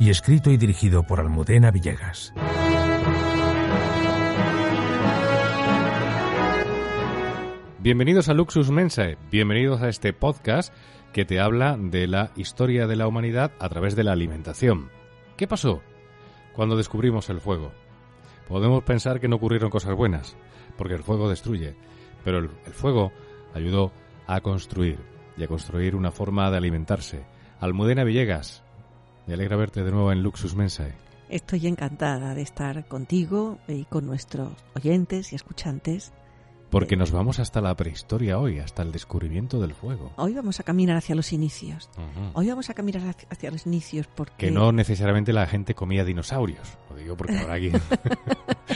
y escrito y dirigido por Almudena Villegas. Bienvenidos a Luxus Mensae, bienvenidos a este podcast que te habla de la historia de la humanidad a través de la alimentación. ¿Qué pasó cuando descubrimos el fuego? Podemos pensar que no ocurrieron cosas buenas, porque el fuego destruye, pero el, el fuego ayudó a construir y a construir una forma de alimentarse. Almudena Villegas, me alegra verte de nuevo en Luxus Mensae. Estoy encantada de estar contigo y con nuestros oyentes y escuchantes. Porque nos vamos hasta la prehistoria hoy, hasta el descubrimiento del fuego. Hoy vamos a caminar hacia los inicios. Hoy vamos a caminar hacia- hacia los inicios porque... Que no necesariamente la gente comía dinosaurios. Lo digo porque habrá alguien.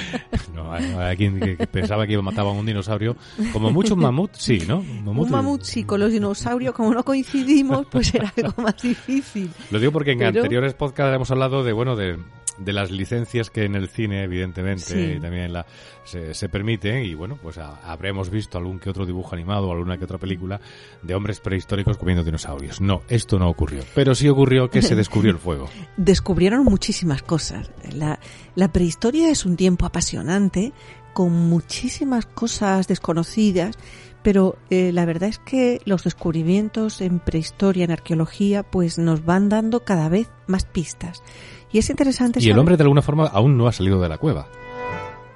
no, hay- hay alguien que, pensaba que mataban un dinosaurio. Como mucho un mamut, sí, ¿no? Un mamut sí, con los dinosaurios, como no coincidimos, pues era algo más difícil. Lo digo porque en Pero- anteriores podcasts hemos hablado de, bueno, de, de las licencias que en el cine, evidentemente, Sí. y también en la, se, se permiten. Y bueno, pues a- habremos visto algún que otro dibujo animado o alguna que otra película de hombres prehistóricos comiendo dinosaurios. No, esto no ocurrió. Pero sí ocurrió que se descubrió el fuego. Descubrieron muchísimas cosas. La, la prehistoria es un tiempo apasionante, con muchísimas cosas desconocidas, pero eh, la verdad es que los descubrimientos en prehistoria, en arqueología, pues nos van dando cada vez más pistas. Y es interesante Y el hombre, de alguna forma, aún no ha salido de la cueva.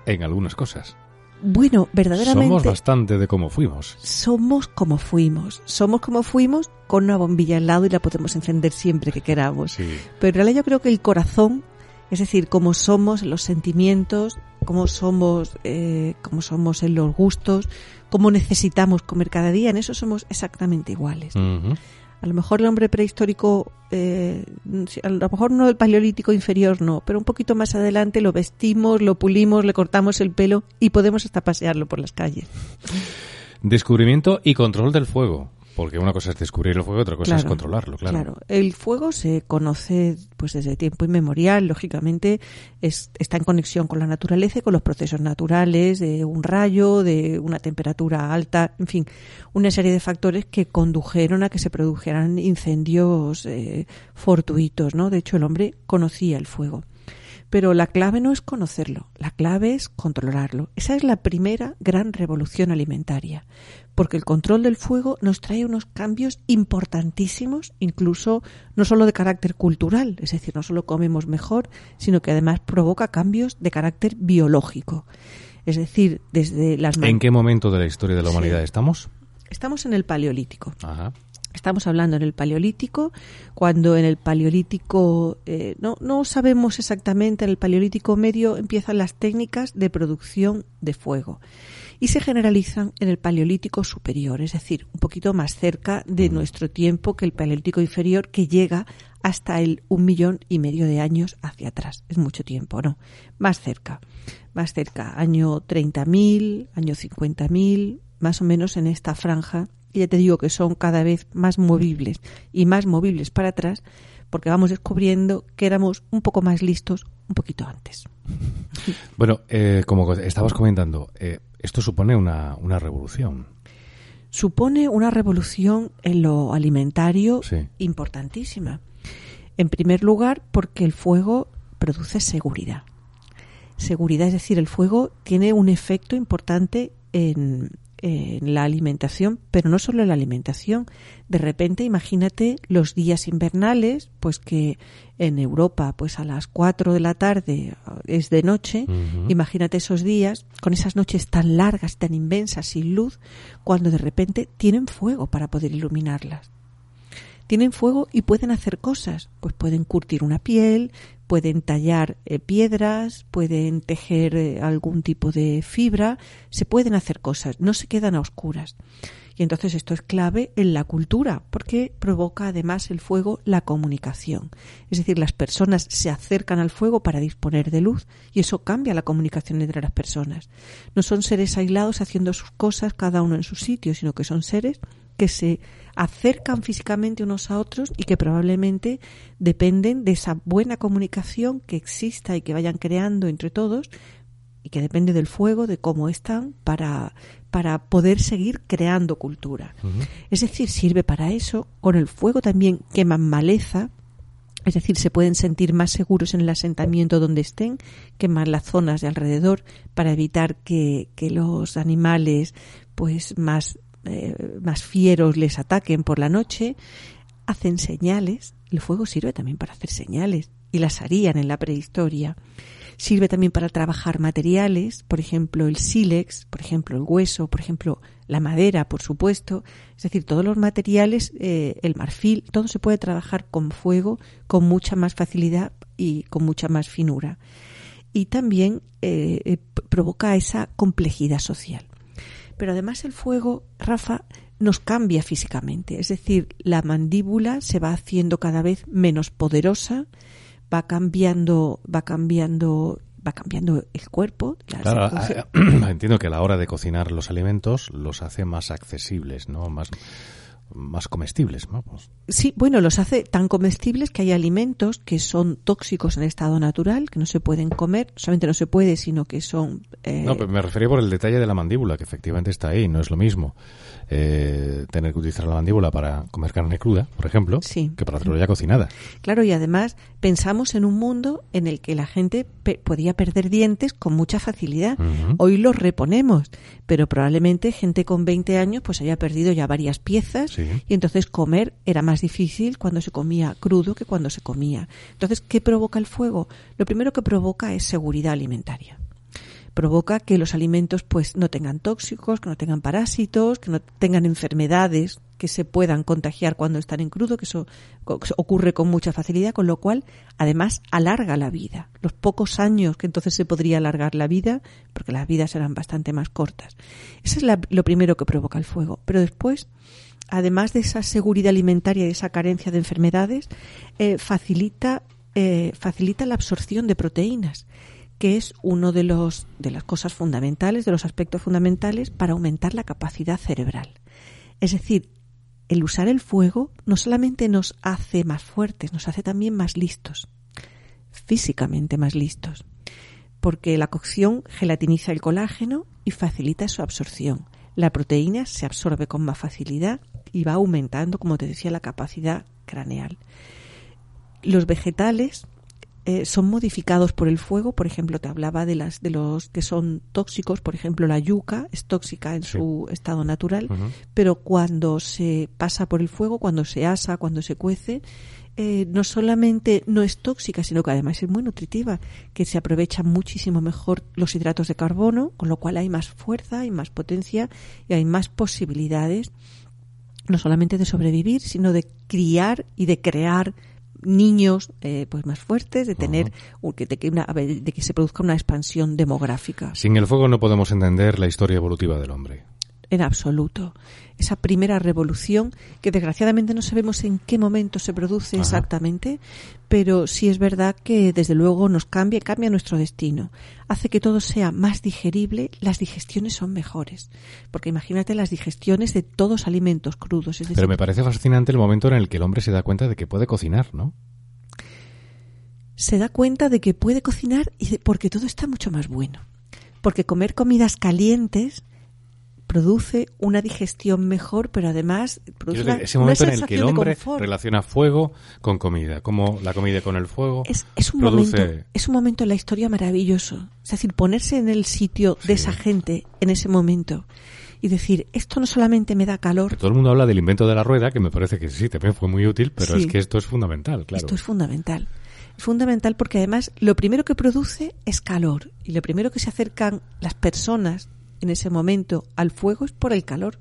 En algunas cosas. Bueno, verdaderamente Somos bastante de cómo fuimos. somos como fuimos. Somos como fuimos con una bombilla al lado y la podemos encender siempre que queramos. Sí. Pero en realidad yo creo que el corazón, es decir, cómo somos los sentimientos, cómo somos, eh, cómo somos en los gustos, cómo necesitamos comer cada día, en eso somos exactamente iguales. Ujú. A lo mejor el hombre prehistórico, eh, a lo mejor no el paleolítico inferior, no, pero un poquito más adelante lo vestimos, lo pulimos, le cortamos el pelo y podemos hasta pasearlo por las calles. Descubrimiento y control del fuego. Porque una cosa es descubrir el fuego, otra cosa es Claro, controlarlo, claro. El fuego se conoce pues desde tiempo inmemorial, lógicamente es- está en conexión con la naturaleza y con los procesos naturales de un rayo, de una temperatura alta, en fin, una serie de factores que condujeron a que se produjeran incendios eh, fortuitos, ¿no? De hecho, el hombre conocía el fuego. Pero la clave no es conocerlo, la clave es controlarlo. Esa es la primera gran revolución alimentaria, porque el control del fuego nos trae unos cambios importantísimos, incluso no solo de carácter cultural, es decir, no solo comemos mejor, sino que además provoca cambios de carácter biológico. Es decir, desde las ¿En qué momento de la historia de la Sí. humanidad estamos? estamos en el paleolítico. Ajá. Estamos hablando en el Paleolítico, cuando en el Paleolítico, eh, no, no sabemos exactamente, en el Paleolítico medio empiezan las técnicas de producción de fuego y se generalizan en el Paleolítico superior, es decir, un poquito más cerca de nuestro tiempo que el Paleolítico inferior, que llega hasta el un millón y medio de años hacia atrás. Es mucho tiempo, ¿no? Más cerca, más cerca, año 30.000, año 50.000, más o menos en esta franja ya te digo que son cada vez más movibles y más movibles para atrás porque vamos descubriendo que éramos un poco más listos un poquito antes. Bueno, eh, como estabas comentando, eh, esto supone una, una revolución. Supone una revolución en lo alimentario Sí. importantísima. En primer lugar, porque el fuego produce seguridad. Seguridad, es decir, el fuego tiene un efecto importante en, en la alimentación, pero no solo en la alimentación. De repente, imagínate los días invernales, pues que en Europa, pues a las 4 de la tarde ah, es de noche. Imagínate esos días, con esas noches tan largas, tan inmensas, sin luz, cuando de repente tienen fuego para poder iluminarlas. Tienen fuego y pueden hacer cosas. Pues pueden curtir una piel, pueden tallar eh, piedras, pueden tejer eh, algún tipo de fibra, se pueden hacer cosas, no se quedan a oscuras. Y entonces esto es clave en la cultura, porque provoca además el fuego la comunicación. Es decir, las personas se acercan al fuego para disponer de luz y eso cambia la comunicación entre las personas. No son seres aislados haciendo sus cosas cada uno en su sitio, sino que son seres que se acercan físicamente unos a otros y que probablemente dependen de esa buena comunicación que exista y que vayan creando entre todos y que depende del fuego, de cómo están, para, para poder seguir creando cultura. Es decir, sirve para eso. Con el fuego también queman maleza, es decir, se pueden sentir más seguros en el asentamiento donde estén, queman las zonas de alrededor para evitar que, que los animales pues más eh, más fieros les ataquen por la noche, hacen señales. El fuego sirve también para hacer señales y las harían en la prehistoria. Sirve también para trabajar materiales, por ejemplo el sílex, por ejemplo el hueso, por ejemplo la madera, por supuesto. Es decir, todos los materiales, eh, el marfil, todo se puede trabajar con fuego con mucha más facilidad y con mucha más finura. Y también eh, provoca esa complejidad social. Pero además el fuego, Rafa, nos cambia físicamente. Es decir, la mandíbula se va haciendo cada vez menos poderosa, va cambiando, va cambiando va cambiando el cuerpo. Claro, entiendo que a la hora de cocinar los alimentos los hace más accesibles, ¿no? Más más comestibles, ¿no? Pues sí, bueno, los hace tan comestibles que hay alimentos que son tóxicos en estado natural, que no se pueden comer, solamente no se puede, sino que son... Eh... No, pero me refería por el detalle de la mandíbula, que efectivamente está ahí, no es lo mismo eh, tener que utilizar la mandíbula para comer carne cruda, por ejemplo, que para hacerlo ya cocinada. Claro, y además pensamos en un mundo en el que la gente podía perder dientes con mucha facilidad. Hoy los reponemos, pero probablemente gente con 20 años pues haya perdido ya varias piezas y entonces comer era más difícil cuando se comía crudo que cuando se comía. Entonces, ¿qué provoca el fuego? Lo primero que provoca es seguridad alimentaria provoca que los alimentos pues no tengan tóxicos, que no tengan parásitos, que no tengan enfermedades que se puedan contagiar cuando están en crudo, que eso ocurre con mucha facilidad, con lo cual además alarga la vida. Los pocos años que entonces se podría alargar la vida, porque las vidas eran bastante más cortas. Eso es lo primero que provoca el fuego. Pero después, además de esa seguridad alimentaria y esa carencia de enfermedades, eh, facilita, eh, facilita la absorción de proteínas que es uno de los de las cosas fundamentales, de los aspectos fundamentales para aumentar la capacidad cerebral. Es decir, el usar el fuego no solamente nos hace más fuertes, nos hace también más listos, físicamente más listos, porque la cocción gelatiniza el colágeno y facilita su absorción. La proteína se absorbe con más facilidad y va aumentando, como te decía, la capacidad craneal. Los vegetales eh, son modificados por el fuego. Por ejemplo, te hablaba de las de los que son tóxicos. Por ejemplo, la yuca es tóxica en su estado natural, pero cuando se pasa por el fuego, cuando se asa, cuando se cuece, eh, no solamente no es tóxica, sino que además es muy nutritiva, que se aprovechan muchísimo mejor los hidratos de carbono, con lo cual hay más fuerza, hay más potencia y hay más posibilidades no solamente de sobrevivir, sino de criar y de crear niños eh, pues más fuertes, de tener de, que una, de que se produzca una expansión demográfica. Sin el fuego no podemos entender la historia evolutiva del hombre en absoluto. Esa primera revolución, que desgraciadamente no sabemos en qué momento se produce exactamente, pero sí es verdad que desde luego nos cambia, cambia nuestro destino. Hace que todo sea más digerible, las digestiones son mejores. Porque imagínate las digestiones de todos alimentos crudos. pero me parece fascinante el momento en el que el hombre se da cuenta de que puede cocinar, ¿no? Se da cuenta de que puede cocinar y porque todo está mucho más bueno. Porque comer comidas calientes produce una digestión mejor, pero además produce una, ese momento en el que el hombre relaciona fuego con comida, como la comida con el fuego. Es, un momento, es un momento en la historia maravilloso. Es decir, ponerse en el sitio de esa gente en ese momento y decir, esto no solamente me da calor. todo el mundo habla del invento de la rueda, que me parece que sí, también fue muy útil, pero es que esto es fundamental, claro. Esto es fundamental. Es fundamental porque además lo primero que produce es calor y lo primero que se acercan las personas en ese momento al fuego es por el calor.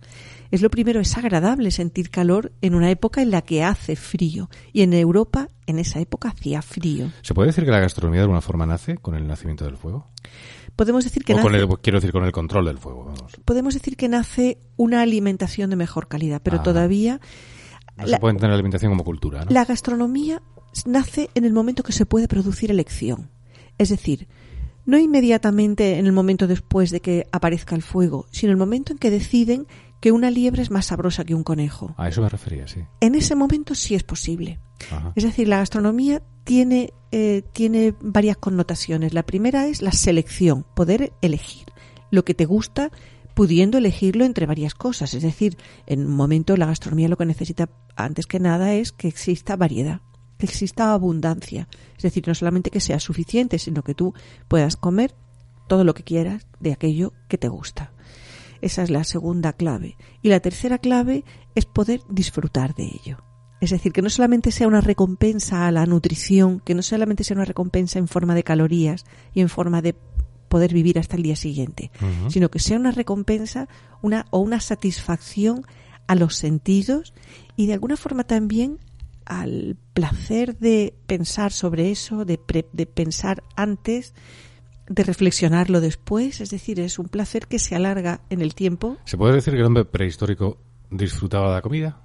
Es lo primero, es agradable sentir calor en una época en la que hace frío. Y en Europa, en esa época, hacía frío. ¿Se puede decir que la gastronomía de alguna forma nace con el nacimiento del fuego? Podemos decir que o nace, con el, quiero decir, con el control del fuego. Vamos. podemos decir que nace una alimentación de mejor calidad, pero Ah. todavía No La- se puede tener alimentación como cultura, ¿no? La gastronomía nace en el momento que se puede producir elección. Es decir, no inmediatamente en el momento después de que aparezca el fuego, sino en el momento en que deciden que una liebre es más sabrosa que un conejo. A eso me refería, sí. En ese momento sí es posible. Ajá. Es decir, la gastronomía tiene, eh, tiene varias connotaciones. La primera es la selección, poder elegir lo que te gusta pudiendo elegirlo entre varias cosas. Es decir, en un momento la gastronomía lo que necesita antes que nada es que exista variedad, que exista abundancia. Es decir, no solamente que sea suficiente, sino que tú puedas comer todo lo que quieras de aquello que te gusta. Esa es la segunda clave. Y la tercera clave es poder disfrutar de ello. Es decir, que no solamente sea una recompensa a la nutrición, que no solamente sea una recompensa en forma de calorías y en forma de poder vivir hasta el día siguiente, sino que sea una recompensa una, o una satisfacción a los sentidos y de alguna forma también al placer de pensar sobre eso, de, pre- de pensar antes, de reflexionarlo después. Es decir, es un placer que se alarga en el tiempo. ¿Se puede decir que el hombre prehistórico disfrutaba de la comida?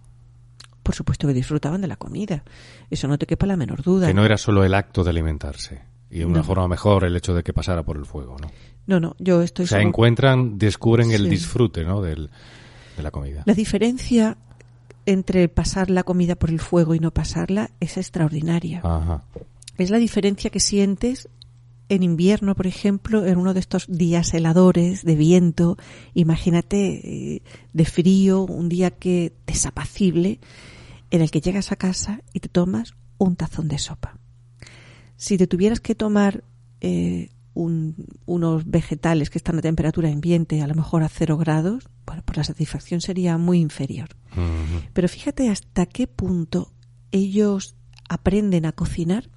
Por supuesto que disfrutaban de la comida. Eso no te quepa la menor duda. Que no era solo el acto de alimentarse. Y de una No. forma mejor el hecho de que pasara por el fuego, ¿no? No, no, yo estoy O sea, solo- encuentran, descubren el disfrute, ¿no? Del, de la comida. La diferencia entre pasar la comida por el fuego y no pasarla es extraordinaria. Ajá. Es la diferencia que sientes en invierno, por ejemplo, en uno de estos días heladores de viento, imagínate eh, de frío, un día que desapacible, en el que llegas a casa y te tomas un tazón de sopa. Si te tuvieras que tomar eh, un- unos vegetales que están a temperatura ambiente, a lo mejor a cero grados, bueno, pues la satisfacción sería muy inferior. Pero fíjate hasta qué punto ellos aprenden a cocinar,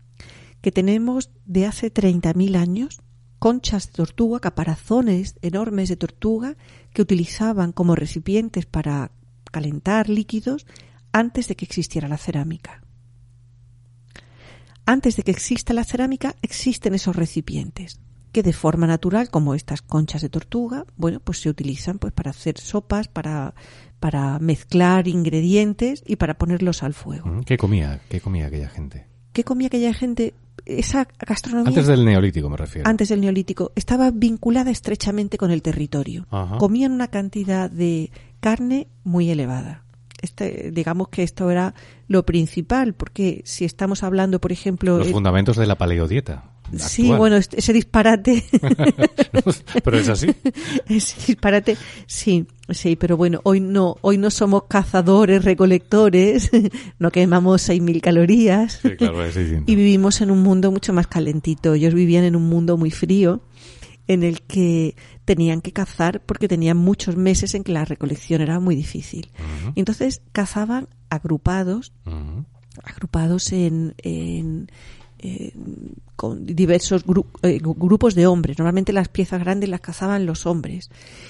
que tenemos de hace 30.000 años conchas de tortuga, caparazones enormes de tortuga que utilizaban como recipientes para calentar líquidos antes de que existiera la cerámica. Antes de que exista la cerámica existen esos recipientes que de forma natural, como estas conchas de tortuga, bueno, pues se utilizan pues para hacer sopas, para, para mezclar ingredientes y para ponerlos al fuego. Ujú. ¿Qué comía? ¿Qué comía aquella gente? ¿Qué comía aquella gente? Esa gastronomía Antes del neolítico me refiero. antes del neolítico estaba vinculada estrechamente con el territorio. Ajá. Comían una cantidad de carne muy elevada. Este, digamos que esto era lo principal, porque si estamos hablando, por ejemplo, Los eh, fundamentos de la paleodieta. Sí, bueno, este- ese disparate, Pero es así. ese disparate, sí, sí, pero bueno, hoy no, hoy no somos cazadores, recolectores, no quemamos 6.000 calorías. Sí, claro, es y vivimos en un mundo mucho más calentito. Ellos vivían en un mundo muy frío en el que tenían que cazar porque tenían muchos meses en que la recolección era muy difícil. Y entonces cazaban agrupados, agrupados en, en- en- con diversos gru- eh, grupos de hombres. Normalmente las piezas grandes las cazaban los hombres.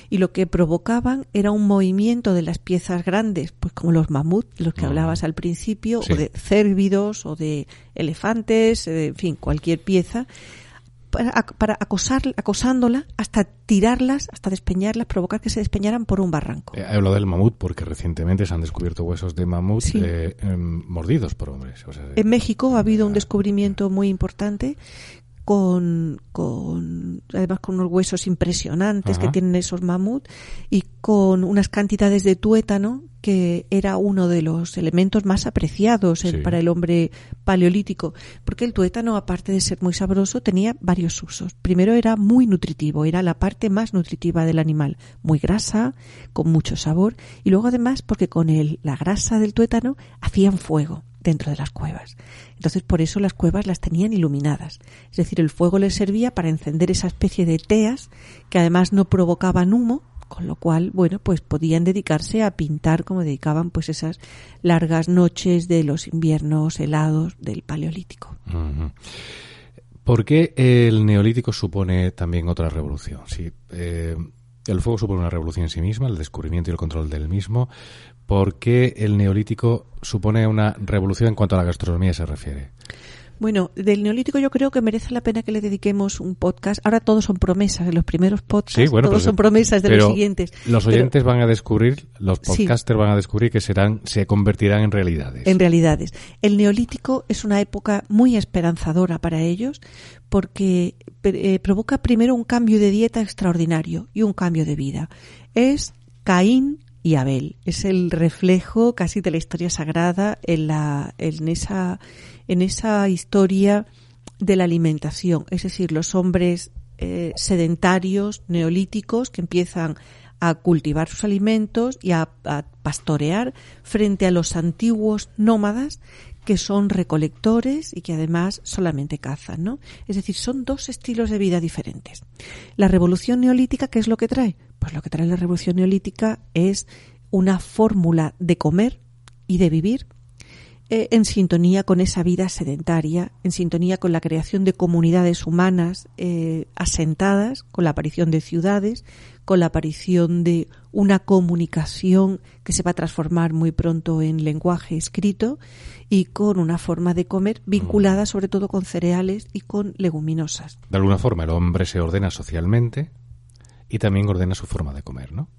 Y lo que provocaban era un movimiento de las piezas grandes, pues como los mamuts, los que hablabas al principio, Sí. o de cérvidos, o de elefantes, eh, en fin, cualquier pieza, para, ac- para acosar, acosándola hasta tirarlas, hasta despeñarlas, provocar que se despeñaran por un barranco. Eh, Hablo del mamut porque recientemente se han descubierto huesos de mamut Sí. eh, em, mordidos por hombres. O sea, En México ha habido un descubrimiento muy importante con, con además con unos huesos impresionantes Ajá. que tienen esos mamut y con unas cantidades de tuétano que era uno de los elementos más apreciados Sí. para el hombre paleolítico. Porque el tuétano aparte de ser muy sabroso tenía varios usos. Primero era muy nutritivo era la parte más nutritiva del animal. Muy grasa con mucho sabor. Y luego además porque con el, la grasa del tuétano hacían fuego dentro de las cuevas. Entonces, por eso las cuevas las tenían iluminadas. Es decir, el fuego les servía para encender esa especie de teas que además no provocaban humo, con lo cual, bueno, pues podían dedicarse a pintar como dedicaban pues esas largas noches de los inviernos helados del Paleolítico. ¿Por qué el neolítico supone también otra revolución? Sí, eh, El fuego supone una revolución en sí misma, el descubrimiento y el control del mismo. ¿Por qué el neolítico supone una revolución en cuanto a la gastronomía se refiere? Bueno, del neolítico yo creo que merece la pena que le dediquemos un podcast. Ahora todos son promesas, en los primeros podcasts todos son promesas de los siguientes. Los oyentes van a descubrir, los podcasters van a descubrir que serán, se convertirán en realidades. En realidades. El neolítico es una época muy esperanzadora para ellos porque eh, provoca primero un cambio de dieta extraordinario y un cambio de vida. Es Caín y Abel. Es el reflejo casi de la historia sagrada en, la, en, esa, en esa historia de la alimentación. Es decir, los hombres eh, sedentarios, neolíticos, que empiezan a cultivar sus alimentos y a, a, pastorear frente a los antiguos nómadas que son recolectores y que además solamente cazan, ¿no? Es decir, son dos estilos de vida diferentes. La revolución neolítica, ¿qué es lo que trae? Pues lo que trae la revolución neolítica es una fórmula de comer y de vivir eh, en sintonía con esa vida sedentaria, en sintonía con la creación de comunidades humanas eh, asentadas, con la aparición de ciudades, con la aparición de una comunicación que se va a transformar muy pronto en lenguaje escrito y con una forma de comer vinculada sobre todo con cereales y con leguminosas. De alguna forma el hombre se ordena socialmente y también ordena su forma de comer, ¿no?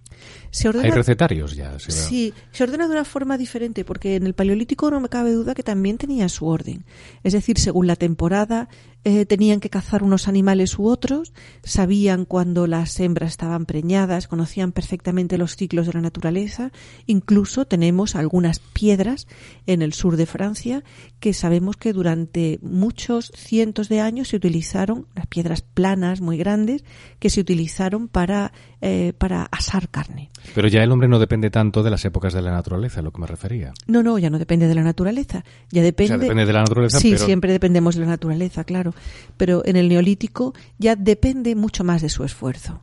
Hay recetarios ya. sí, se ordena de una forma diferente, porque en el Paleolítico no me cabe duda que también tenía su orden. Es decir, según la temporada, eh, tenían que cazar unos animales u otros, sabían cuando las hembras estaban preñadas, conocían perfectamente los ciclos de la naturaleza. Incluso tenemos algunas piedras en el sur de Francia que sabemos que durante muchos cientos de años se utilizaron, las piedras planas muy grandes, que se utilizaron para, eh, para asar carne. Pero ya el hombre no depende tanto de las épocas de la naturaleza, a lo que me refería. No, no, ya no depende de la naturaleza. Ya depende. depende de la naturaleza. Sí, siempre dependemos de la naturaleza, claro. Pero en el neolítico ya depende mucho más de su esfuerzo.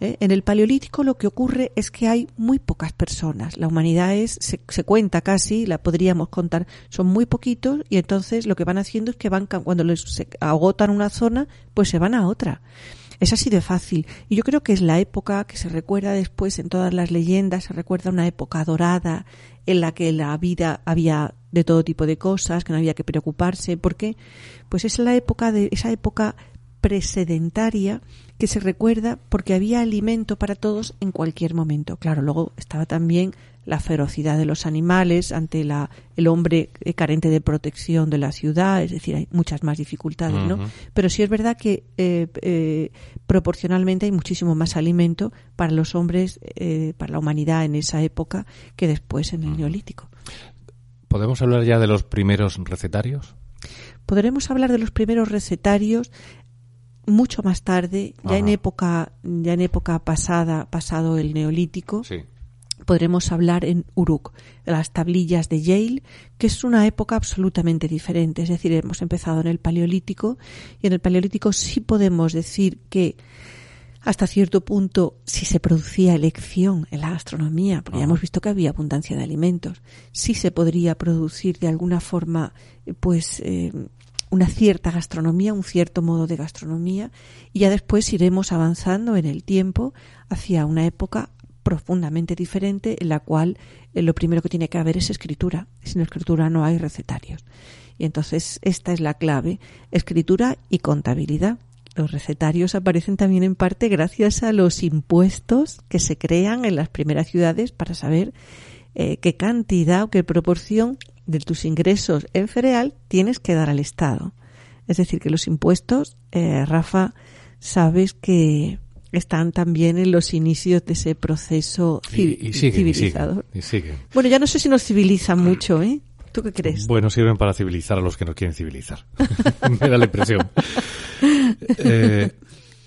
¿eh? En el paleolítico lo que ocurre es que hay muy pocas personas. La humanidad es, se, cuenta casi, la podríamos contar, son muy poquitos y entonces lo que van haciendo es que van, cuando les se agotan una zona, pues se van a otra. Es así de fácil. Y yo creo que es la época que se recuerda después en todas las leyendas, se recuerda una época dorada en la que la vida había de todo tipo de cosas, que no había que preocuparse, porque pues es la época de esa época precedentaria que se recuerda porque había alimento para todos en cualquier momento. Claro, luego estaba también la ferocidad de los animales ante la, el hombre eh, carente de protección de la ciudad, es decir, hay muchas más dificultades, ¿no? Pero sí es verdad que eh, eh, proporcionalmente hay muchísimo más alimento para los hombres, para la humanidad en esa época que después en el neolítico. ¿Podemos hablar ya de los primeros recetarios? Podremos hablar de los primeros recetarios mucho más tarde, ya en época, ya en época pasada, pasado el neolítico. Sí podremos hablar en Uruk, de las tablillas de Yale, que es una época absolutamente diferente. Es decir, hemos empezado en el Paleolítico y en el Paleolítico sí podemos decir que hasta cierto punto si se producía elección en la gastronomía, porque ya hemos visto que había abundancia de alimentos, sí se podría producir de alguna forma pues eh, una cierta gastronomía, un cierto modo de gastronomía, y ya después iremos avanzando en el tiempo hacia una época profundamente diferente en la cual eh, lo primero que tiene que haber es escritura. Sin escritura no hay recetarios. Y entonces esta es la clave, escritura y contabilidad. Los recetarios aparecen también en parte gracias a los impuestos que se crean en las primeras ciudades para saber eh, qué cantidad o qué proporción de tus ingresos en cereal tienes que dar al Estado. Es decir, que los impuestos, eh, Rafa, sabes que están también en los inicios de ese proceso civilizador. Bueno, ya no sé si nos civilizan mucho, ¿eh? ¿Tú qué crees? Bueno, sirven para civilizar a los que no quieren civilizar. Me da la impresión. Eh,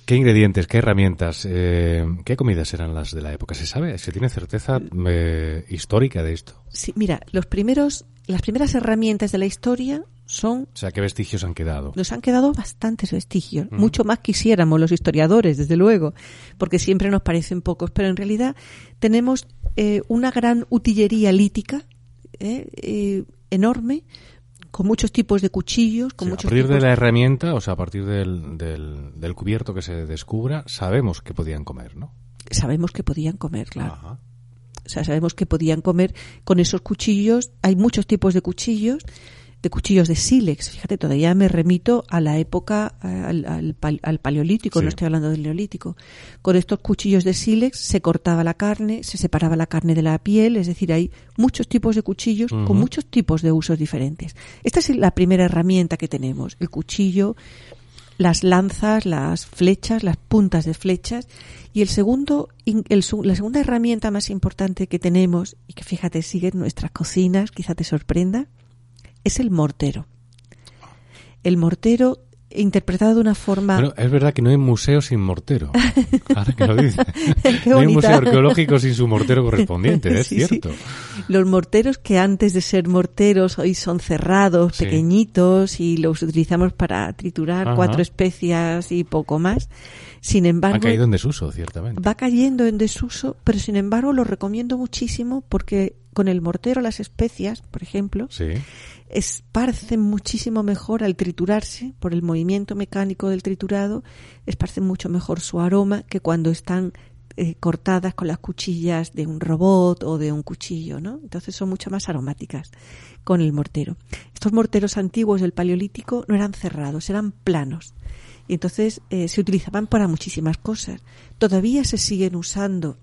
¿Qué ingredientes, qué herramientas, eh, qué comidas eran las de la época? ¿Se sabe? ¿Se tiene certeza eh, histórica de esto? Sí, mira, los primeros, las primeras herramientas de la historia son... O sea, ¿qué vestigios han quedado? Nos han quedado bastantes vestigios. Mucho más quisiéramos los historiadores, desde luego, porque siempre nos parecen pocos. Pero en realidad tenemos eh, una gran utillería lítica enorme con muchos tipos de cuchillos. Con muchos a partir de la herramienta, o sea, a partir del, del, cubierto que se descubra, sabemos que podían comer, ¿no? sabemos que podían comer, claro. Ajá. O sea, sabemos que podían comer con esos cuchillos. Hay muchos tipos de cuchillos, de cuchillos de sílex. Fíjate, todavía me remito a la época, eh, al, al al paleolítico, Sí. no estoy hablando del neolítico. Con estos cuchillos de sílex se cortaba la carne, se separaba la carne de la piel, es decir, hay muchos tipos de cuchillos con muchos tipos de usos diferentes. Esta es la primera herramienta que tenemos, el cuchillo, las lanzas, las flechas, las puntas de flechas. Y el segundo, el la segunda herramienta más importante que tenemos, y que fíjate sigue en nuestras cocinas, quizá te sorprenda, es el mortero. El mortero interpretado de una forma... Bueno, es verdad que no hay museo sin mortero. Ahora que lo dices. Qué no hay museo arqueológico sin su mortero correspondiente, es Sí, sí. cierto. Los morteros que antes de ser morteros hoy son cerrados, Sí. pequeñitos y los utilizamos para triturar Ajá. cuatro especias y poco más. Sin embargo, Han caído en desuso, ciertamente. va cayendo en desuso, pero sin embargo lo recomiendo muchísimo porque con el mortero las especias, por ejemplo, Sí. esparcen muchísimo mejor al triturarse por el movimiento mecánico del triturado, esparcen mucho mejor su aroma que cuando están eh, cortadas con las cuchillas de un robot o de un cuchillo, ¿no? Entonces son mucho más aromáticas con el mortero. Estos morteros antiguos del Paleolítico no eran cerrados, eran planos. Y entonces eh, se utilizaban para muchísimas cosas. Todavía se siguen usando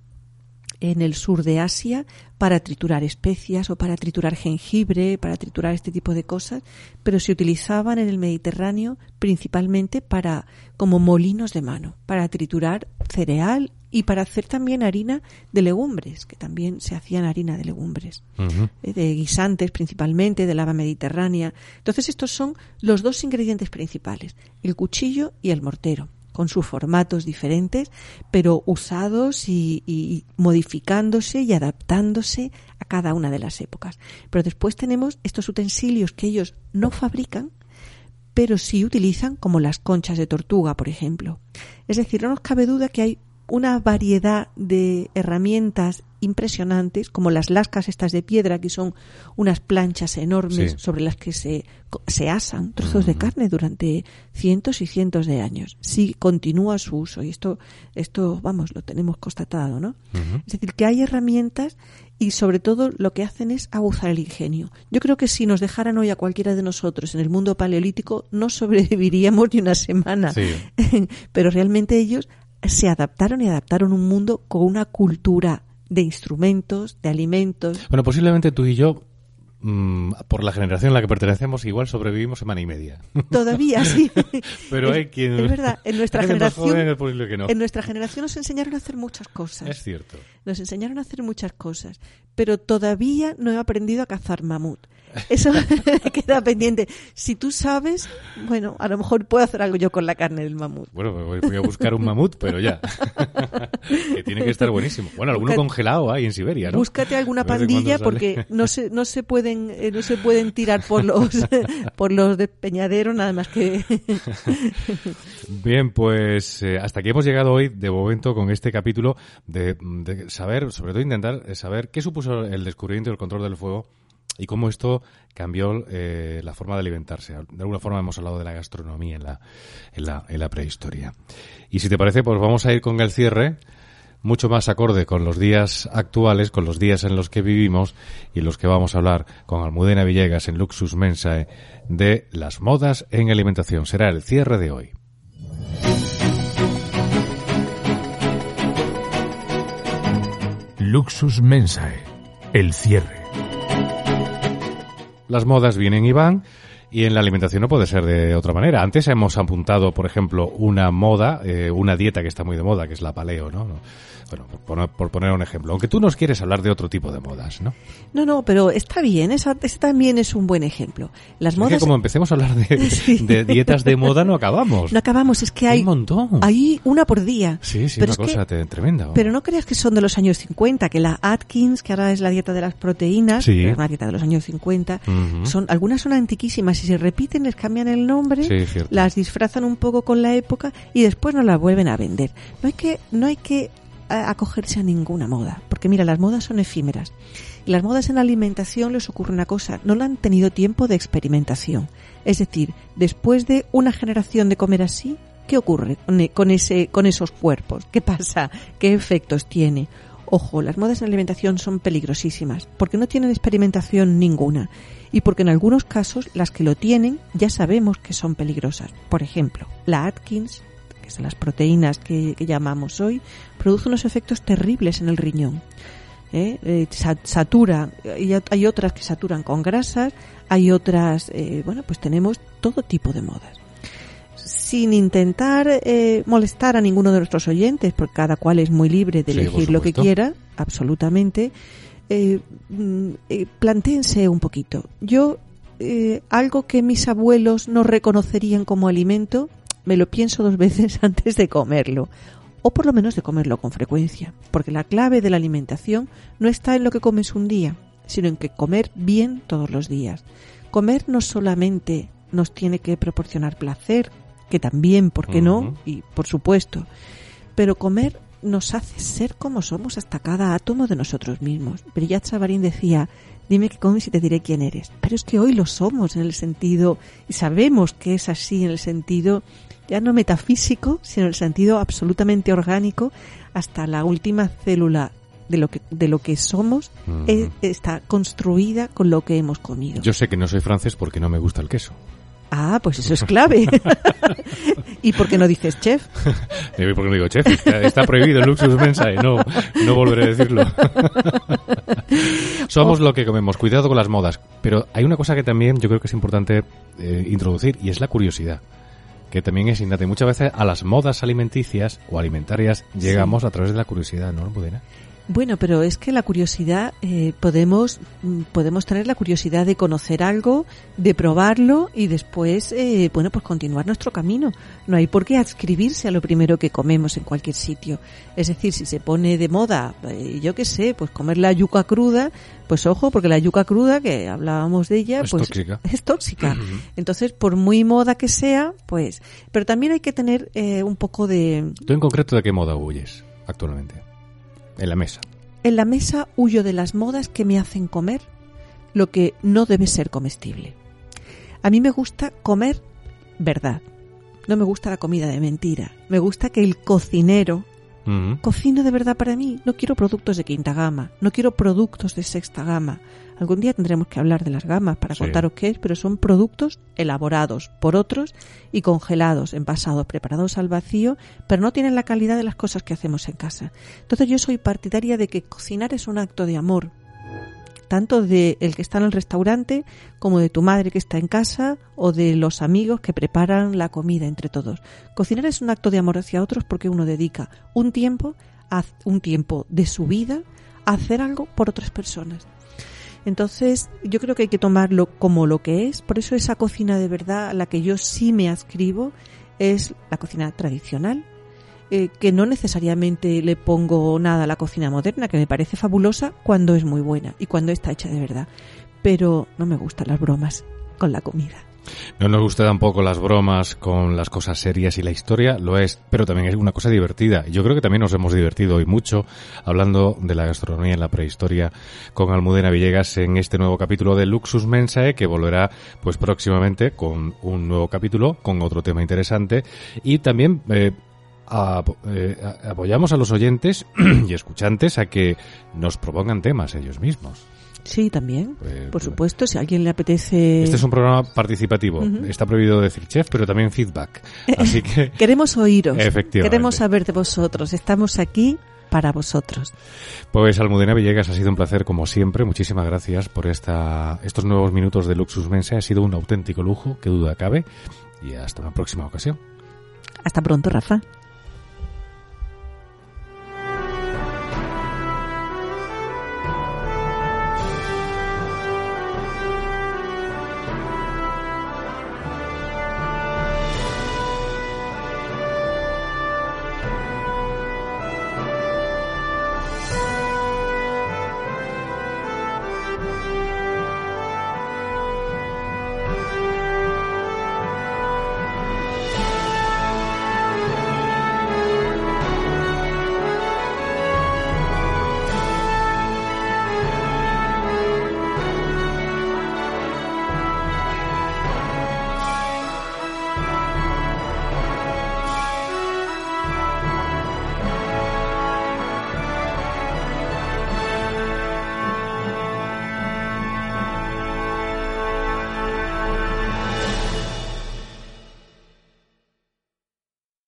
en el sur de Asia para triturar especias o para triturar jengibre, para triturar este tipo de cosas, pero se utilizaban en el Mediterráneo principalmente para como molinos de mano, para triturar cereal y para hacer también harina de legumbres, que también se hacían harina de legumbres eh, de guisantes principalmente, de lava mediterránea. Entonces estos son los dos ingredientes principales, el cuchillo y el mortero, con sus formatos diferentes, pero usados y, y modificándose y adaptándose a cada una de las épocas. Pero después tenemos estos utensilios que ellos no fabrican, pero sí utilizan como las conchas de tortuga, por ejemplo. Es decir, no nos cabe duda que hay una variedad de herramientas impresionantes, como las lascas estas de piedra, que son unas planchas enormes Sí. sobre las que se, se asan trozos de carne durante cientos y cientos de años. Sí, continúa su uso y esto, esto, vamos, lo tenemos constatado, ¿no? Es decir, que hay herramientas y sobre todo lo que hacen es aguzar el ingenio. Yo creo que si nos dejaran hoy a cualquiera de nosotros en el mundo paleolítico no sobreviviríamos ni una semana. Sí. Pero realmente ellos se adaptaron y adaptaron un mundo con una cultura de instrumentos, de alimentos. Bueno, posiblemente tú y yo, mm, por la generación a la que pertenecemos, igual sobrevivimos semana y media. Todavía sí. Pero hay quien... Es verdad, en nuestra generación que no. en nuestra generación nos enseñaron a hacer muchas cosas. Es cierto. Nos enseñaron a hacer muchas cosas, pero todavía no he aprendido a cazar mamut. Eso queda pendiente. Si tú sabes, bueno, a lo mejor puedo hacer algo yo con la carne del mamut. Bueno, me voy, a buscar un mamut, pero ya. que tiene que estar buenísimo. Bueno, alguno congelado hay en Siberia, ¿no? Búscate alguna pandilla porque no se no se pueden eh, no se pueden tirar por los por los despeñaderos nada más que Bien, pues eh, hasta aquí hemos llegado hoy de momento con este capítulo de, de saber, sobre todo intentar saber qué supuso el descubrimiento del control del fuego y cómo esto cambió eh, la forma de alimentarse. De alguna forma hemos hablado de la gastronomía en la, en la, en la prehistoria. Y si te parece, pues vamos a ir con el cierre mucho más acorde con los días actuales, con los días en los que vivimos y los que vamos a hablar con Almudena Villegas en Luxus Mensae de las modas en alimentación. Será el cierre de hoy. Luxus Mensae. El cierre. Las modas vienen y van y en la alimentación no puede ser de otra manera. Antes hemos apuntado, por ejemplo, una moda, eh, una dieta que está muy de moda, que es la paleo, ¿no? Bueno, por, poner- por poner un ejemplo. Aunque tú nos quieres hablar de otro tipo de modas, ¿no? No, no, pero está bien, esa, ese también es un buen ejemplo. Las Es modas que como empecemos a hablar de, Sí. de dietas de moda no acabamos. no acabamos, es que Hay un montón. hay una por día. Sí, sí, Pero una que- cosa tremenda. Pero no creas que son de los años 50, que la Atkins, que ahora es la dieta de las proteínas, Sí. que es una dieta de los años 50, Ujú. son algunas son antiquísimas se repiten, les cambian el nombre, Sí, las disfrazan un poco con la época y después no las vuelven a vender. No hay que no hay que eh, acogerse a ninguna moda, porque mira, las modas son efímeras. Y las modas en la alimentación les ocurre una cosa, no le han tenido tiempo de experimentación. Es decir, después de una generación de comer así, ¿Qué ocurre con, ese, con esos cuerpos? ¿Qué pasa? ¿Qué efectos tiene? Ojo, las modas en alimentación son peligrosísimas porque no tienen experimentación ninguna y porque en algunos casos las que lo tienen ya sabemos que son peligrosas. Por ejemplo, la Atkins, que son las proteínas que, llamamos hoy, produce unos efectos terribles en el riñón. ¿eh? Eh, satura, hay otras que saturan con grasas, hay otras, eh, bueno, pues tenemos todo tipo de modas sin intentar eh, molestar a ninguno de nuestros oyentes, porque cada cual es muy libre de elegir lo que quiera, absolutamente, eh, mm, eh, planteense un poquito. Yo, eh, algo que mis abuelos no reconocerían como alimento, me lo pienso dos veces antes de comerlo, o por lo menos de comerlo con frecuencia, porque la clave de la alimentación no está en lo que comes un día, sino en que comer bien todos los días. Comer no solamente nos tiene que proporcionar placer, que también, ¿por qué no? Y por supuesto. Pero comer nos hace ser como somos hasta cada átomo de nosotros mismos. Brillat Savarin decía, dime qué comes y te diré quién eres. Pero es que hoy lo somos en el sentido, y sabemos que es así en el sentido ya no metafísico, sino en el sentido absolutamente orgánico, hasta la última célula de lo que de lo que somos eh, está construida con lo que hemos comido. Yo sé que no soy francés porque no me gusta el queso. Ah, pues eso es clave. ¿Y por qué no dices chef? ¿Por qué no digo chef? Está, prohibido el Luxus Mensae, no, no volveré a decirlo. Somos lo que comemos, cuidado con las modas. Pero hay una cosa que también yo creo que es importante eh, introducir y es la curiosidad que también es innata. muchas veces a las modas alimenticias o alimentarias llegamos a través de la curiosidad, ¿no, Budena? Bueno, pero es que la curiosidad, eh, podemos, mm, podemos tener la curiosidad de conocer algo, de probarlo y después, eh, bueno, pues continuar nuestro camino. No hay por qué adscribirse a lo primero que comemos en cualquier sitio. Es decir, si se pone de moda, eh, yo qué sé, pues comer la yuca cruda, pues ojo, porque la yuca cruda, que hablábamos de ella, es pues tóxica. es tóxica. Entonces, por muy moda que sea, pues, pero también hay que tener eh, un poco de... ¿Tú en concreto de qué moda huyes actualmente? En la mesa. En la mesa huyo de las modas que me hacen comer lo que no debe ser comestible. A mí me gusta comer verdad. No me gusta la comida de mentira. Me gusta que el cocinero cocine de verdad para mí. No quiero productos de quinta gama. No quiero productos de sexta gama. Algún día tendremos que hablar de las gamas para contaros qué es, pero son productos elaborados por otros y congelados, envasados, preparados al vacío, pero no tienen la calidad de las cosas que hacemos en casa. Entonces yo soy partidaria de que cocinar es un acto de amor, tanto de el que está en el restaurante como de tu madre que está en casa o de los amigos que preparan la comida entre todos. Cocinar es un acto de amor hacia otros porque uno dedica un tiempo, un tiempo de su vida a hacer algo por otras personas. Entonces, yo creo que hay que tomarlo como lo que es. Por eso esa cocina de verdad a la que yo sí me adscribo es la cocina tradicional, eh, que no necesariamente le pongo nada a la cocina moderna, que me parece fabulosa cuando es muy buena y cuando está hecha de verdad. Pero no me gustan las bromas con la comida. No nos gusta tampoco las bromas con las cosas serias y la historia, lo es, pero también es una cosa divertida. Yo creo que también nos hemos divertido hoy mucho hablando de la gastronomía en la prehistoria con Almudena Villegas en este nuevo capítulo de Luxus Mensae que volverá pues próximamente con un nuevo capítulo con otro tema interesante y también eh, eh, apoyamos a los oyentes y escuchantes a que nos propongan temas ellos mismos. Sí, también. Pues, por pues, supuesto, si a alguien le apetece. Este es un programa participativo. Está prohibido decir chef, pero también feedback. Así que. Queremos oíros. Queremos saber de vosotros. Estamos aquí para vosotros. Pues Almudena Villegas, ha sido un placer como siempre. Muchísimas gracias por esta, estos nuevos minutos de Luxus Mense. Ha sido un auténtico lujo, que duda cabe. Y hasta una próxima ocasión. Hasta pronto, Rafa.